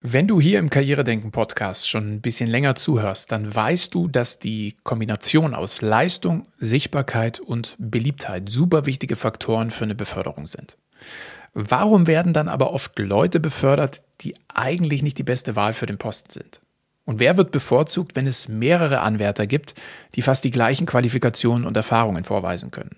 Wenn du hier im Karrieredenken Podcast schon ein bisschen länger zuhörst, dann weißt du, dass die Kombination aus Leistung, Sichtbarkeit und Beliebtheit super wichtige Faktoren für eine Beförderung sind. Warum werden dann aber oft Leute befördert, die eigentlich nicht die beste Wahl für den Posten sind? Und wer wird bevorzugt, wenn es mehrere Anwärter gibt, die fast die gleichen Qualifikationen und Erfahrungen vorweisen können?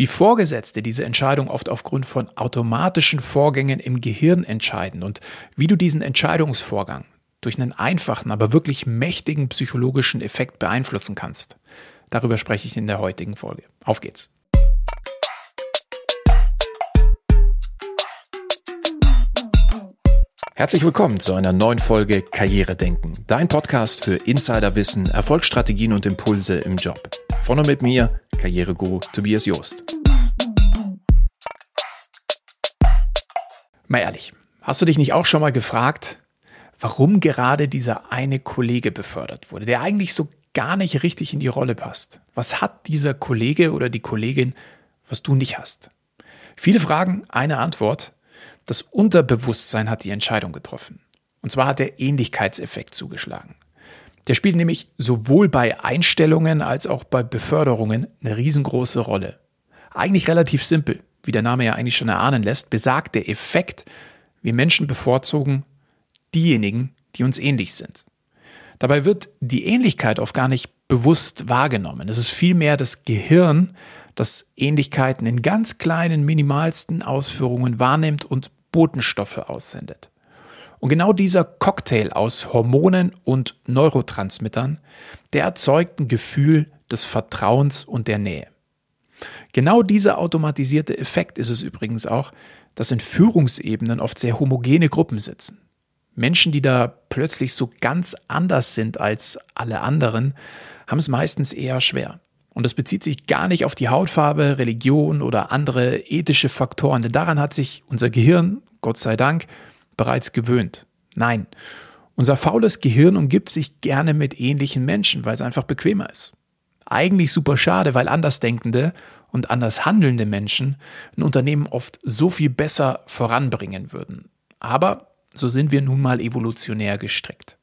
Wie Vorgesetzte diese Entscheidung oft aufgrund von automatischen Vorgängen im Gehirn entscheiden und wie du diesen Entscheidungsvorgang durch einen einfachen, aber wirklich mächtigen psychologischen Effekt beeinflussen kannst. Darüber spreche ich in der heutigen Folge. Auf geht's. Herzlich willkommen zu einer neuen Folge Karriere denken, dein Podcast für Insiderwissen, Erfolgsstrategien und Impulse im Job. Von und mit mir, Karriereguru Tobias Joost. Mal ehrlich, hast du dich nicht auch schon mal gefragt, warum gerade dieser eine Kollege befördert wurde, der eigentlich so gar nicht richtig in die Rolle passt? Was hat dieser Kollege oder die Kollegin, was du nicht hast? Viele Fragen, eine Antwort. Das Unterbewusstsein hat die Entscheidung getroffen. Und zwar hat der Ähnlichkeitseffekt zugeschlagen. Der spielt nämlich sowohl bei Einstellungen als auch bei Beförderungen eine riesengroße Rolle. Eigentlich relativ simpel, wie der Name ja eigentlich schon erahnen lässt, besagt der Effekt, wir Menschen bevorzugen diejenigen, die uns ähnlich sind. Dabei wird die Ähnlichkeit oft gar nicht bewusst wahrgenommen. Es ist vielmehr das Gehirn, das Ähnlichkeiten in ganz kleinen, minimalsten Ausführungen wahrnimmt und Botenstoffe aussendet. Und genau dieser Cocktail aus Hormonen und Neurotransmittern, der erzeugt ein Gefühl des Vertrauens und der Nähe. Genau dieser automatisierte Effekt ist es übrigens auch, dass in Führungsebenen oft sehr homogene Gruppen sitzen. Menschen, die da plötzlich so ganz anders sind als alle anderen, haben es meistens eher schwer. Und das bezieht sich gar nicht auf die Hautfarbe, Religion oder andere ethische Faktoren, denn daran hat sich unser Gehirn, Gott sei Dank, bereits gewöhnt. Nein, unser faules Gehirn umgibt sich gerne mit ähnlichen Menschen, weil es einfach bequemer ist. Eigentlich super schade, weil Andersdenkende und anders handelnde Menschen ein Unternehmen oft so viel besser voranbringen würden. Aber so sind wir nun mal evolutionär gestrickt.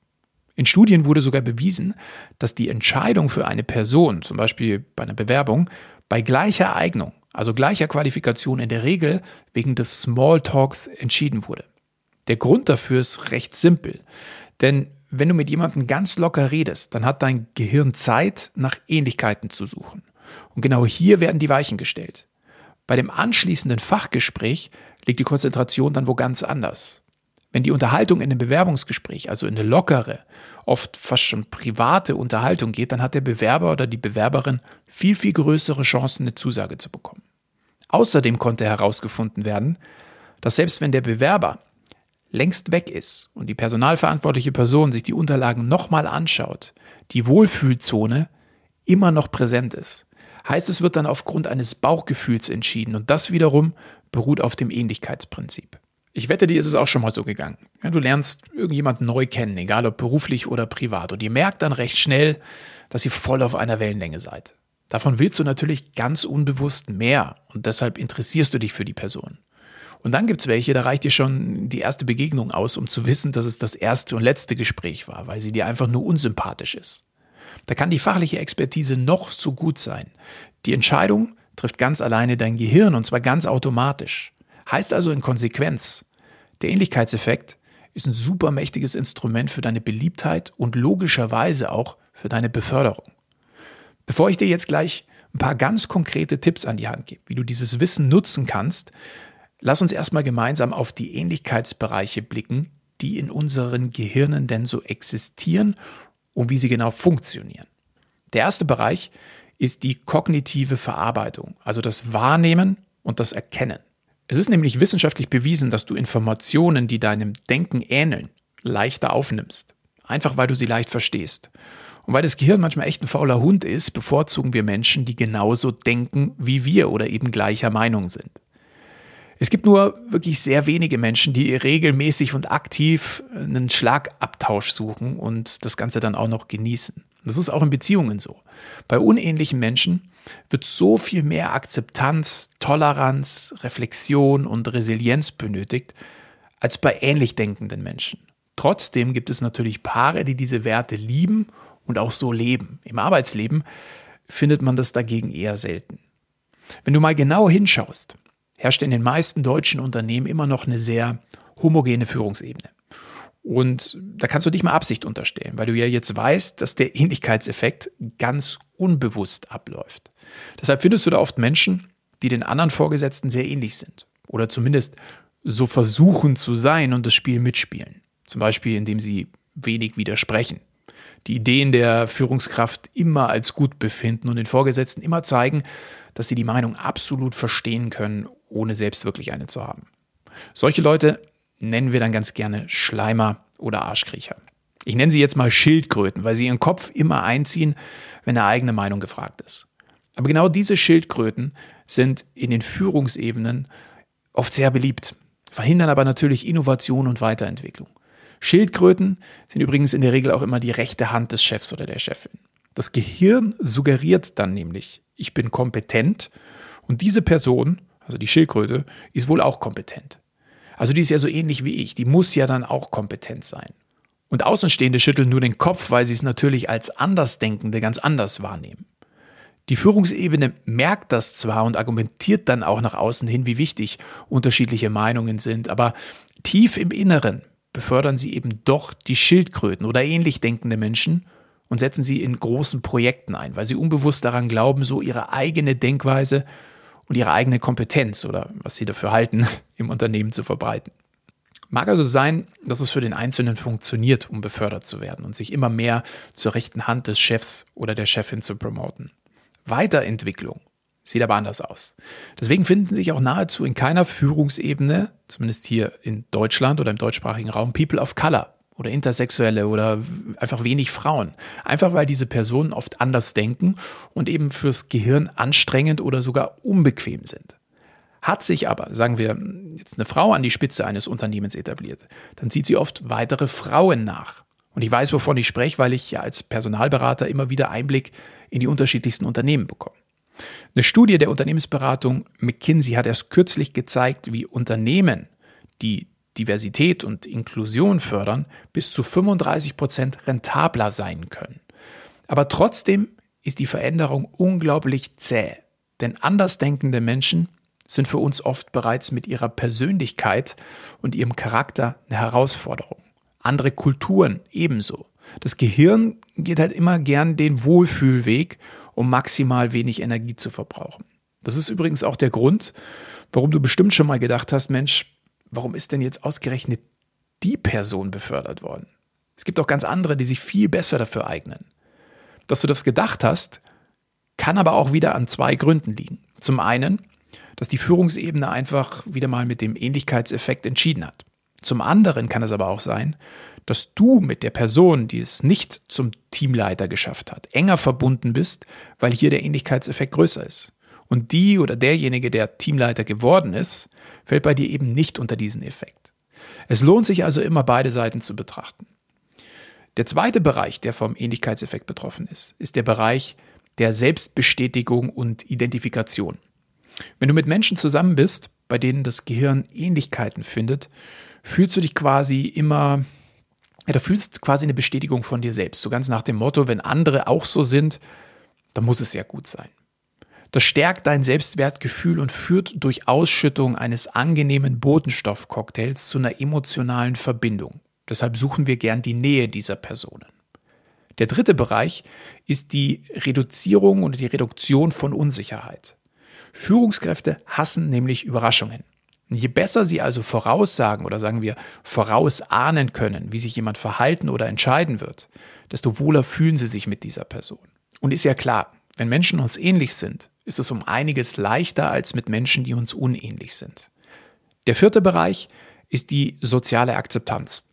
In Studien wurde sogar bewiesen, dass die Entscheidung für eine Person, zum Beispiel bei einer Bewerbung, bei gleicher Eignung, also gleicher Qualifikation in der Regel wegen des Smalltalks entschieden wurde. Der Grund dafür ist recht simpel. Denn wenn du mit jemandem ganz locker redest, dann hat dein Gehirn Zeit, nach Ähnlichkeiten zu suchen. Und genau hier werden die Weichen gestellt. Bei dem anschließenden Fachgespräch liegt die Konzentration dann wo ganz anders. Wenn die Unterhaltung in einem Bewerbungsgespräch, also in eine lockere, oft fast schon private Unterhaltung geht, dann hat der Bewerber oder die Bewerberin viel, viel größere Chancen, eine Zusage zu bekommen. Außerdem konnte herausgefunden werden, dass selbst wenn der Bewerber längst weg ist und die personalverantwortliche Person sich die Unterlagen nochmal anschaut, die Wohlfühlzone immer noch präsent ist. Heißt, es wird dann aufgrund eines Bauchgefühls entschieden und das wiederum beruht auf dem Ähnlichkeitsprinzip. Ich wette, dir ist es auch schon mal so gegangen. Ja, du lernst irgendjemanden neu kennen, egal ob beruflich oder privat, und ihr merkt dann recht schnell, dass ihr voll auf einer Wellenlänge seid. Davon willst du natürlich ganz unbewusst mehr und deshalb interessierst du dich für die Person. Und dann gibt's welche, da reicht dir schon die erste Begegnung aus, um zu wissen, dass es das erste und letzte Gespräch war, weil sie dir einfach nur unsympathisch ist. Da kann die fachliche Expertise noch so gut sein. Die Entscheidung trifft ganz alleine dein Gehirn und zwar ganz automatisch. Heißt also in Konsequenz, der Ähnlichkeitseffekt ist ein supermächtiges Instrument für deine Beliebtheit und logischerweise auch für deine Beförderung. Bevor ich dir jetzt gleich ein paar ganz konkrete Tipps an die Hand gebe, wie du dieses Wissen nutzen kannst, Lass uns erstmal gemeinsam auf die Ähnlichkeitsbereiche blicken, die in unseren Gehirnen denn so existieren und wie sie genau funktionieren. Der erste Bereich ist die kognitive Verarbeitung, also das Wahrnehmen und das Erkennen. Es ist nämlich wissenschaftlich bewiesen, dass du Informationen, die deinem Denken ähneln, leichter aufnimmst. Einfach weil du sie leicht verstehst. Und weil das Gehirn manchmal echt ein fauler Hund ist, bevorzugen wir Menschen, die genauso denken wie wir oder eben gleicher Meinung sind. Es gibt nur wirklich sehr wenige Menschen, die regelmäßig und aktiv einen Schlagabtausch suchen und das Ganze dann auch noch genießen. Das ist auch in Beziehungen so. Bei unähnlichen Menschen wird so viel mehr Akzeptanz, Toleranz, Reflexion und Resilienz benötigt als bei ähnlich denkenden Menschen. Trotzdem gibt es natürlich Paare, die diese Werte lieben und auch so leben. Im Arbeitsleben findet man das dagegen eher selten. Wenn du mal genau hinschaust, herrscht in den meisten deutschen Unternehmen immer noch eine sehr homogene Führungsebene. Und da kannst du dich mal Absicht unterstellen, weil du ja jetzt weißt, dass der Ähnlichkeitseffekt ganz unbewusst abläuft. Deshalb findest du da oft Menschen, die den anderen Vorgesetzten sehr ähnlich sind. Oder zumindest so versuchen zu sein und das Spiel mitspielen. Zum Beispiel, indem sie wenig widersprechen. Die Ideen der Führungskraft immer als gut befinden und den Vorgesetzten immer zeigen, dass sie die Meinung absolut verstehen können, ohne selbst wirklich eine zu haben. Solche Leute nennen wir dann ganz gerne Schleimer oder Arschkriecher. Ich nenne sie jetzt mal Schildkröten, weil sie ihren Kopf immer einziehen, wenn eine eigene Meinung gefragt ist. Aber genau diese Schildkröten sind in den Führungsebenen oft sehr beliebt, verhindern aber natürlich Innovation und Weiterentwicklung. Schildkröten sind übrigens in der Regel auch immer die rechte Hand des Chefs oder der Chefin. Das Gehirn suggeriert dann nämlich, ich bin kompetent und diese Person, also die Schildkröte, ist wohl auch kompetent. Also die ist ja so ähnlich wie ich, die muss ja dann auch kompetent sein. Und Außenstehende schütteln nur den Kopf, weil sie es natürlich als Andersdenkende ganz anders wahrnehmen. Die Führungsebene merkt das zwar und argumentiert dann auch nach außen hin, wie wichtig unterschiedliche Meinungen sind, aber tief im Inneren befördern sie eben doch die Schildkröten oder ähnlich denkende Menschen und setzen sie in großen Projekten ein, weil sie unbewusst daran glauben, so ihre eigene Denkweise und ihre eigene Kompetenz oder was sie dafür halten, im Unternehmen zu verbreiten. Mag also sein, dass es für den Einzelnen funktioniert, um befördert zu werden und sich immer mehr zur rechten Hand des Chefs oder der Chefin zu promoten. Weiterentwicklung sieht aber anders aus. Deswegen finden sich auch nahezu in keiner Führungsebene, zumindest hier in Deutschland oder im deutschsprachigen Raum, People of Color oder Intersexuelle oder einfach wenig Frauen. Einfach weil diese Personen oft anders denken und eben fürs Gehirn anstrengend oder sogar unbequem sind. Hat sich aber, sagen wir, jetzt eine Frau an die Spitze eines Unternehmens etabliert, dann zieht sie oft weitere Frauen nach. Und ich weiß, wovon ich spreche, weil ich ja als Personalberater immer wieder Einblick in die unterschiedlichsten Unternehmen bekomme. Eine Studie der Unternehmensberatung McKinsey hat erst kürzlich gezeigt, wie Unternehmen, die Diversität und Inklusion fördern, bis zu 35 Prozent rentabler sein können. Aber trotzdem ist die Veränderung unglaublich zäh, denn andersdenkende Menschen sind für uns oft bereits mit ihrer Persönlichkeit und ihrem Charakter eine Herausforderung. Andere Kulturen ebenso. Das Gehirn geht halt immer gern den Wohlfühlweg, um maximal wenig Energie zu verbrauchen. Das ist übrigens auch der Grund, warum du bestimmt schon mal gedacht hast, Mensch, warum ist denn jetzt ausgerechnet die Person befördert worden? Es gibt auch ganz andere, die sich viel besser dafür eignen. Dass du das gedacht hast, kann aber auch wieder an zwei Gründen liegen. Zum einen, dass die Führungsebene einfach wieder mal mit dem Ähnlichkeitseffekt entschieden hat. Zum anderen kann es aber auch sein, dass du mit der Person, die es nicht zum Teamleiter geschafft hat, enger verbunden bist, weil hier der Ähnlichkeitseffekt größer ist. Und die oder derjenige, der Teamleiter geworden ist, fällt bei dir eben nicht unter diesen Effekt. Es lohnt sich also immer beide Seiten zu betrachten. Der zweite Bereich, der vom Ähnlichkeitseffekt betroffen ist, ist der Bereich der Selbstbestätigung und Identifikation. Wenn du mit Menschen zusammen bist, bei denen das Gehirn Ähnlichkeiten findet, fühlst du dich quasi immer, ja, da fühlst quasi eine Bestätigung von dir selbst. So ganz nach dem Motto, wenn andere auch so sind, dann muss es ja gut sein. Das stärkt dein Selbstwertgefühl und führt durch Ausschüttung eines angenehmen Botenstoffcocktails zu einer emotionalen Verbindung. Deshalb suchen wir gern die Nähe dieser Personen. Der dritte Bereich ist die Reduzierung und die Reduktion von Unsicherheit. Führungskräfte hassen nämlich Überraschungen. Je besser sie also voraussagen oder sagen wir vorausahnen können, wie sich jemand verhalten oder entscheiden wird, desto wohler fühlen sie sich mit dieser Person. Und ist ja klar, wenn Menschen uns ähnlich sind, ist es um einiges leichter als mit Menschen, die uns unähnlich sind. Der vierte Bereich ist die soziale Akzeptanz.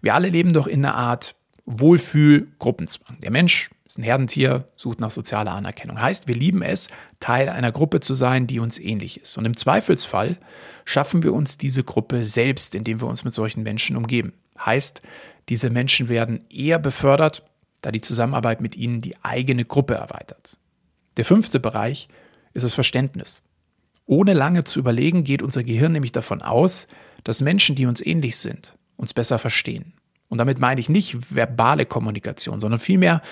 Wir alle leben doch in einer Art Wohlfühl-Gruppenzwang. Der Mensch ist ein Herdentier, sucht nach sozialer Anerkennung. Heißt, wir lieben es, Teil einer Gruppe zu sein, die uns ähnlich ist. Und im Zweifelsfall schaffen wir uns diese Gruppe selbst, indem wir uns mit solchen Menschen umgeben. Heißt, diese Menschen werden eher befördert, da die Zusammenarbeit mit ihnen die eigene Gruppe erweitert. Der fünfte Bereich ist das Verständnis. Ohne lange zu überlegen, geht unser Gehirn nämlich davon aus, dass Menschen, die uns ähnlich sind, uns besser verstehen. Und damit meine ich nicht verbale Kommunikation, sondern vielmehr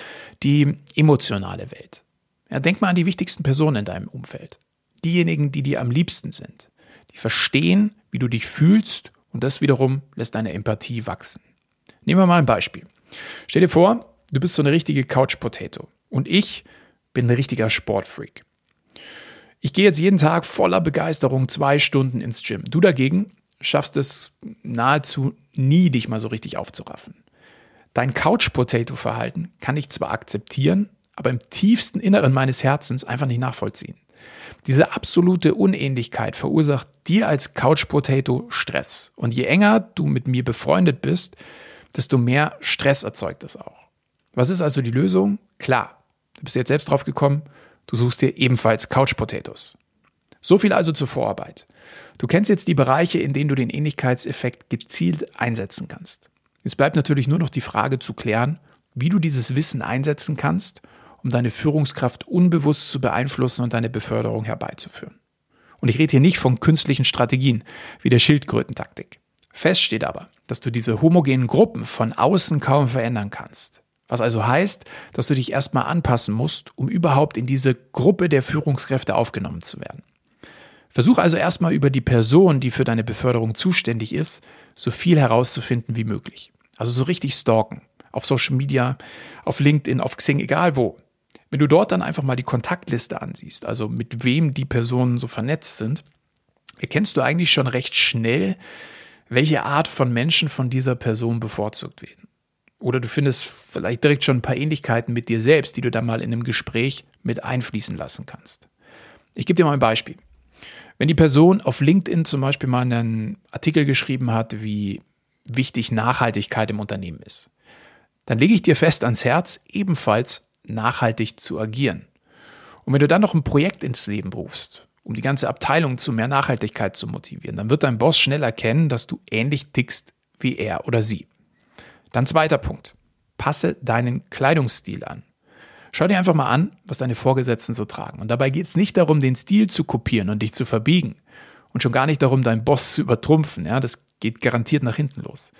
die emotionale Welt. Ja, denk mal an die wichtigsten Personen in deinem Umfeld. Diejenigen, die dir am liebsten sind. Die verstehen, wie du dich fühlst und das wiederum lässt deine Empathie wachsen. Nehmen wir mal ein Beispiel. Stell dir vor, du bist so eine richtige Couch Potato und ich bin ein richtiger Sportfreak. Ich gehe jetzt jeden Tag voller Begeisterung zwei Stunden ins Gym. Du dagegen schaffst es nahezu nie, dich mal so richtig aufzuraffen. Dein Couch-Potato-Verhalten kann ich zwar akzeptieren, aber im tiefsten Inneren meines Herzens einfach nicht nachvollziehen. Diese absolute Unähnlichkeit verursacht dir als Couch-Potato Stress. Und je enger du mit mir befreundet bist, desto mehr Stress erzeugt es auch. Was ist also die Lösung? Klar, du bist jetzt selbst drauf gekommen, du suchst dir ebenfalls Couch-Potatoes. So viel also zur Vorarbeit. Du kennst jetzt die Bereiche, in denen du den Ähnlichkeitseffekt gezielt einsetzen kannst. Es bleibt natürlich nur noch die Frage zu klären, wie du dieses Wissen einsetzen kannst, um deine Führungskraft unbewusst zu beeinflussen und deine Beförderung herbeizuführen. Und ich rede hier nicht von künstlichen Strategien wie der Schildkrötentaktik. Fest steht aber, dass du diese homogenen Gruppen von außen kaum verändern kannst. Was also heißt, dass du dich erstmal anpassen musst, um überhaupt in diese Gruppe der Führungskräfte aufgenommen zu werden. Versuch also erstmal über die Person, die für deine Beförderung zuständig ist, so viel herauszufinden wie möglich. Also so richtig stalken. Auf Social Media, auf LinkedIn, auf Xing, egal wo. Wenn du dort dann einfach mal die Kontaktliste ansiehst, also mit wem die Personen so vernetzt sind, erkennst du eigentlich schon recht schnell, welche Art von Menschen von dieser Person bevorzugt werden. Oder du findest vielleicht direkt schon ein paar Ähnlichkeiten mit dir selbst, die du dann mal in einem Gespräch mit einfließen lassen kannst. Ich gebe dir mal ein Beispiel. Wenn die Person auf LinkedIn zum Beispiel mal einen Artikel geschrieben hat, wie wichtig Nachhaltigkeit im Unternehmen ist, dann lege ich dir fest ans Herz, ebenfalls nachhaltig zu agieren. Und wenn du dann noch ein Projekt ins Leben rufst, um die ganze Abteilung zu mehr Nachhaltigkeit zu motivieren, dann wird dein Boss schnell erkennen, dass du ähnlich tickst wie er oder sie. Dann zweiter Punkt. Passe deinen Kleidungsstil an. Schau dir einfach mal an, was deine Vorgesetzten so tragen. Und dabei geht es nicht darum, den Stil zu kopieren und dich zu verbiegen. Und schon gar nicht darum, deinen Boss zu übertrumpfen. Ja, das geht garantiert nach hinten los.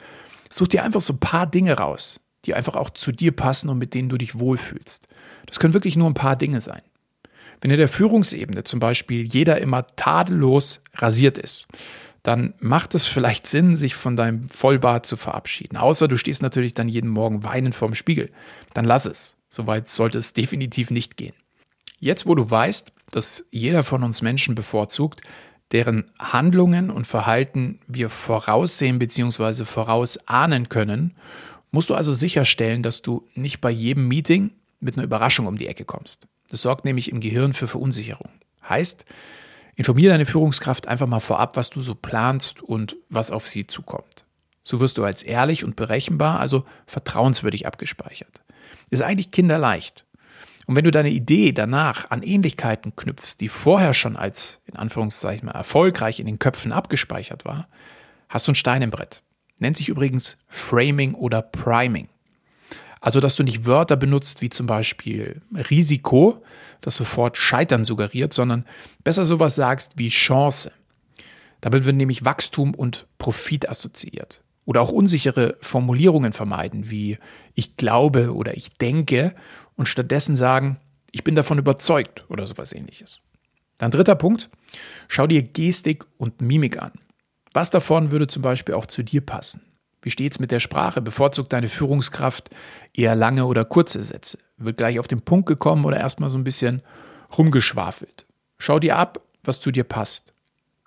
Such dir einfach so ein paar Dinge raus, die einfach auch zu dir passen und mit denen du dich wohlfühlst. Das können wirklich nur ein paar Dinge sein. Wenn in der Führungsebene zum Beispiel jeder immer tadellos rasiert ist, dann macht es vielleicht Sinn, sich von deinem Vollbart zu verabschieden. Außer du stehst natürlich dann jeden Morgen weinend vorm Spiegel. Dann lass es. Soweit sollte es definitiv nicht gehen. Jetzt, wo du weißt, dass jeder von uns Menschen bevorzugt, deren Handlungen und Verhalten wir voraussehen bzw. vorausahnen können, musst du also sicherstellen, dass du nicht bei jedem Meeting mit einer Überraschung um die Ecke kommst. Das sorgt nämlich im Gehirn für Verunsicherung. Heißt, informiere deine Führungskraft einfach mal vorab, was du so planst und was auf sie zukommt. So wirst du als ehrlich und berechenbar, also vertrauenswürdig abgespeichert ist eigentlich kinderleicht. Und wenn du deine Idee danach an Ähnlichkeiten knüpfst, die vorher schon als, in Anführungszeichen, erfolgreich in den Köpfen abgespeichert war, hast du ein Stein im Brett. Nennt sich übrigens Framing oder Priming. Also, dass du nicht Wörter benutzt wie zum Beispiel Risiko, das sofort Scheitern suggeriert, sondern besser sowas sagst wie Chance. Damit wird nämlich Wachstum und Profit assoziiert. Oder auch unsichere Formulierungen vermeiden, wie ich glaube oder ich denke und stattdessen sagen, ich bin davon überzeugt oder sowas ähnliches. Dann dritter Punkt, schau dir Gestik und Mimik an. Was davon würde zum Beispiel auch zu dir passen? Wie steht's mit der Sprache? Bevorzugt deine Führungskraft eher lange oder kurze Sätze? Wird gleich auf den Punkt gekommen oder erstmal so ein bisschen rumgeschwafelt? Schau dir ab, was zu dir passt.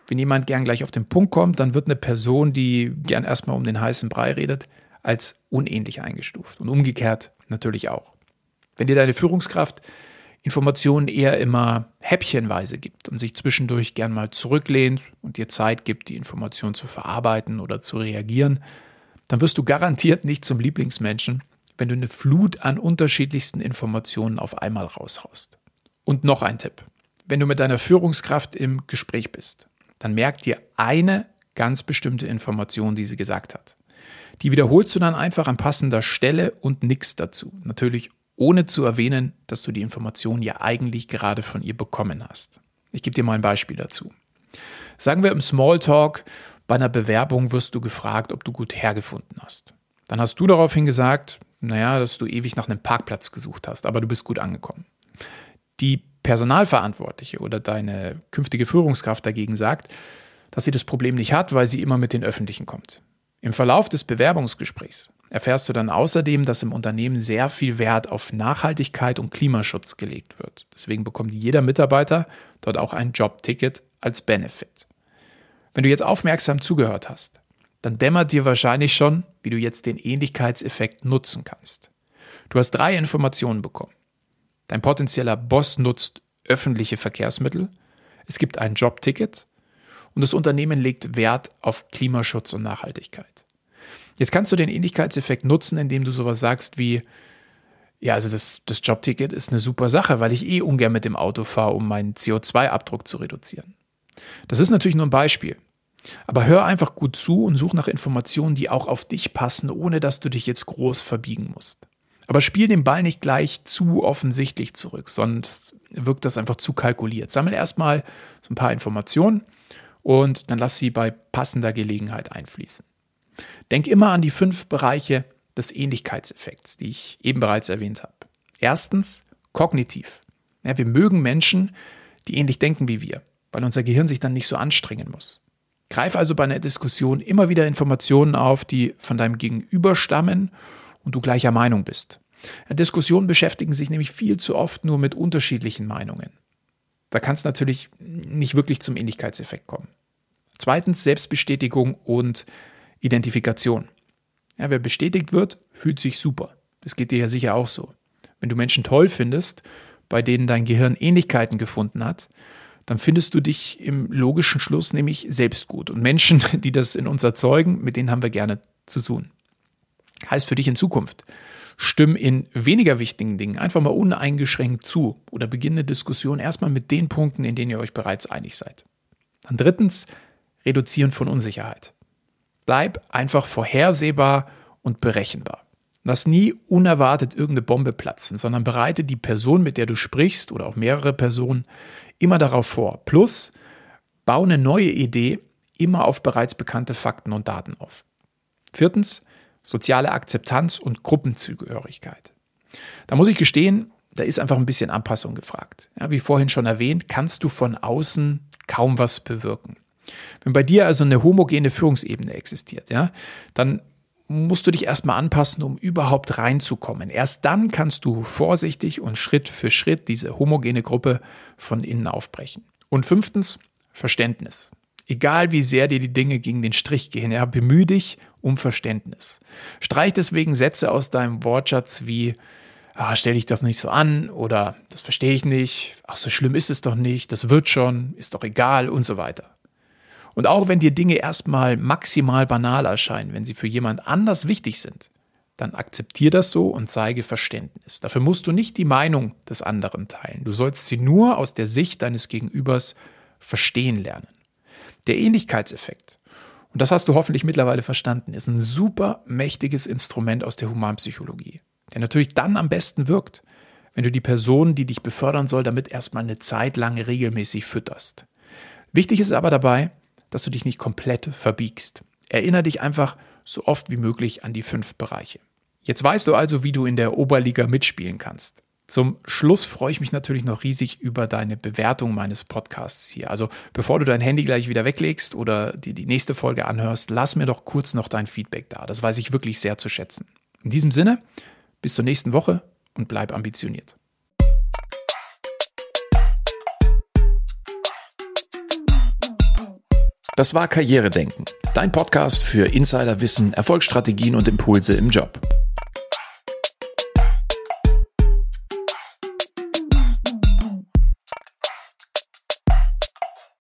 Wenn jemand gern gleich auf den Punkt kommt, dann wird eine Person, die gern erstmal um den heißen Brei redet, als unähnlich eingestuft. Und umgekehrt natürlich auch. Wenn dir deine Führungskraft Informationen eher immer häppchenweise gibt und sich zwischendurch gern mal zurücklehnt und dir Zeit gibt, die Information zu verarbeiten oder zu reagieren, dann wirst du garantiert nicht zum Lieblingsmenschen, wenn du eine Flut an unterschiedlichsten Informationen auf einmal raushaust. Und noch ein Tipp. Wenn du mit deiner Führungskraft im Gespräch bist dann merkt dir eine ganz bestimmte Information, die sie gesagt hat. Die wiederholst du dann einfach an passender Stelle und nichts dazu. Natürlich ohne zu erwähnen, dass du die Information ja eigentlich gerade von ihr bekommen hast. Ich gebe dir mal ein Beispiel dazu. Sagen wir im Smalltalk, bei einer Bewerbung wirst du gefragt, ob du gut hergefunden hast. Dann hast du daraufhin gesagt, naja, dass du ewig nach einem Parkplatz gesucht hast, aber du bist gut angekommen. Die Personalverantwortliche oder deine künftige Führungskraft dagegen sagt, dass sie das Problem nicht hat, weil sie immer mit den Öffentlichen kommt. Im Verlauf des Bewerbungsgesprächs erfährst du dann außerdem, dass im Unternehmen sehr viel Wert auf Nachhaltigkeit und Klimaschutz gelegt wird. Deswegen bekommt jeder Mitarbeiter dort auch ein Jobticket als Benefit. Wenn du jetzt aufmerksam zugehört hast, dann dämmert dir wahrscheinlich schon, wie du jetzt den Ähnlichkeitseffekt nutzen kannst. Du hast drei Informationen bekommen. Dein potenzieller Boss nutzt öffentliche Verkehrsmittel, es gibt ein Jobticket und das Unternehmen legt Wert auf Klimaschutz und Nachhaltigkeit. Jetzt kannst du den Ähnlichkeitseffekt nutzen, indem du sowas sagst wie, ja, also das, das Jobticket ist eine super Sache, weil ich eh ungern mit dem Auto fahre, um meinen CO2-Abdruck zu reduzieren. Das ist natürlich nur ein Beispiel. Aber hör einfach gut zu und such nach Informationen, die auch auf dich passen, ohne dass du dich jetzt groß verbiegen musst. Aber spiel den Ball nicht gleich zu offensichtlich zurück, sonst wirkt das einfach zu kalkuliert. Sammel erstmal so ein paar Informationen und dann lass sie bei passender Gelegenheit einfließen. Denk immer an die fünf Bereiche des Ähnlichkeitseffekts, die ich eben bereits erwähnt habe. Erstens, kognitiv. Ja, wir mögen Menschen, die ähnlich denken wie wir, weil unser Gehirn sich dann nicht so anstrengen muss. Greif also bei einer Diskussion immer wieder Informationen auf, die von deinem Gegenüber stammen und du gleicher Meinung bist. Diskussionen beschäftigen sich nämlich viel zu oft nur mit unterschiedlichen Meinungen. Da kann es natürlich nicht wirklich zum Ähnlichkeitseffekt kommen. Zweitens Selbstbestätigung und Identifikation. Ja, wer bestätigt wird, fühlt sich super. Das geht dir ja sicher auch so. Wenn du Menschen toll findest, bei denen dein Gehirn Ähnlichkeiten gefunden hat, dann findest du dich im logischen Schluss nämlich selbst gut. Und Menschen, die das in uns erzeugen, mit denen haben wir gerne zu tun. Heißt für dich in Zukunft, stimm in weniger wichtigen Dingen einfach mal uneingeschränkt zu oder beginne Diskussion erstmal mit den Punkten, in denen ihr euch bereits einig seid. Dann drittens, reduzieren von Unsicherheit. Bleib einfach vorhersehbar und berechenbar. Lass nie unerwartet irgendeine Bombe platzen, sondern bereite die Person, mit der du sprichst oder auch mehrere Personen immer darauf vor. Plus, baue eine neue Idee immer auf bereits bekannte Fakten und Daten auf. Viertens, soziale Akzeptanz und Gruppenzugehörigkeit. Da muss ich gestehen, da ist einfach ein bisschen Anpassung gefragt. Ja, wie vorhin schon erwähnt, kannst du von außen kaum was bewirken. Wenn bei dir also eine homogene Führungsebene existiert, ja, dann musst du dich erstmal anpassen, um überhaupt reinzukommen. Erst dann kannst du vorsichtig und Schritt für Schritt diese homogene Gruppe von innen aufbrechen. Und fünftens, Verständnis. Egal wie sehr dir die Dinge gegen den Strich gehen, ja, bemühe dich um Verständnis. Streich deswegen Sätze aus deinem Wortschatz wie, ah, stell dich doch nicht so an oder das verstehe ich nicht, ach, so schlimm ist es doch nicht, das wird schon, ist doch egal und so weiter. Und auch wenn dir Dinge erstmal maximal banal erscheinen, wenn sie für jemand anders wichtig sind, dann akzeptier das so und zeige Verständnis. Dafür musst du nicht die Meinung des anderen teilen. Du sollst sie nur aus der Sicht deines Gegenübers verstehen lernen. Der Ähnlichkeitseffekt, und das hast du hoffentlich mittlerweile verstanden, ist ein super mächtiges Instrument aus der Humanpsychologie, der natürlich dann am besten wirkt, wenn du die Person, die dich befördern soll, damit erstmal eine Zeit lang regelmäßig fütterst. Wichtig ist aber dabei, dass du dich nicht komplett verbiegst. Erinnere dich einfach so oft wie möglich an die fünf Bereiche. Jetzt weißt du also, wie du in der Oberliga mitspielen kannst. Zum Schluss freue ich mich natürlich noch riesig über deine Bewertung meines Podcasts hier. Also bevor du dein Handy gleich wieder weglegst oder dir die nächste Folge anhörst, lass mir doch kurz noch dein Feedback da. Das weiß ich wirklich sehr zu schätzen. In diesem Sinne, bis zur nächsten Woche und bleib ambitioniert. Das war Karrieredenken, dein Podcast für Insiderwissen, Erfolgsstrategien und Impulse im Job.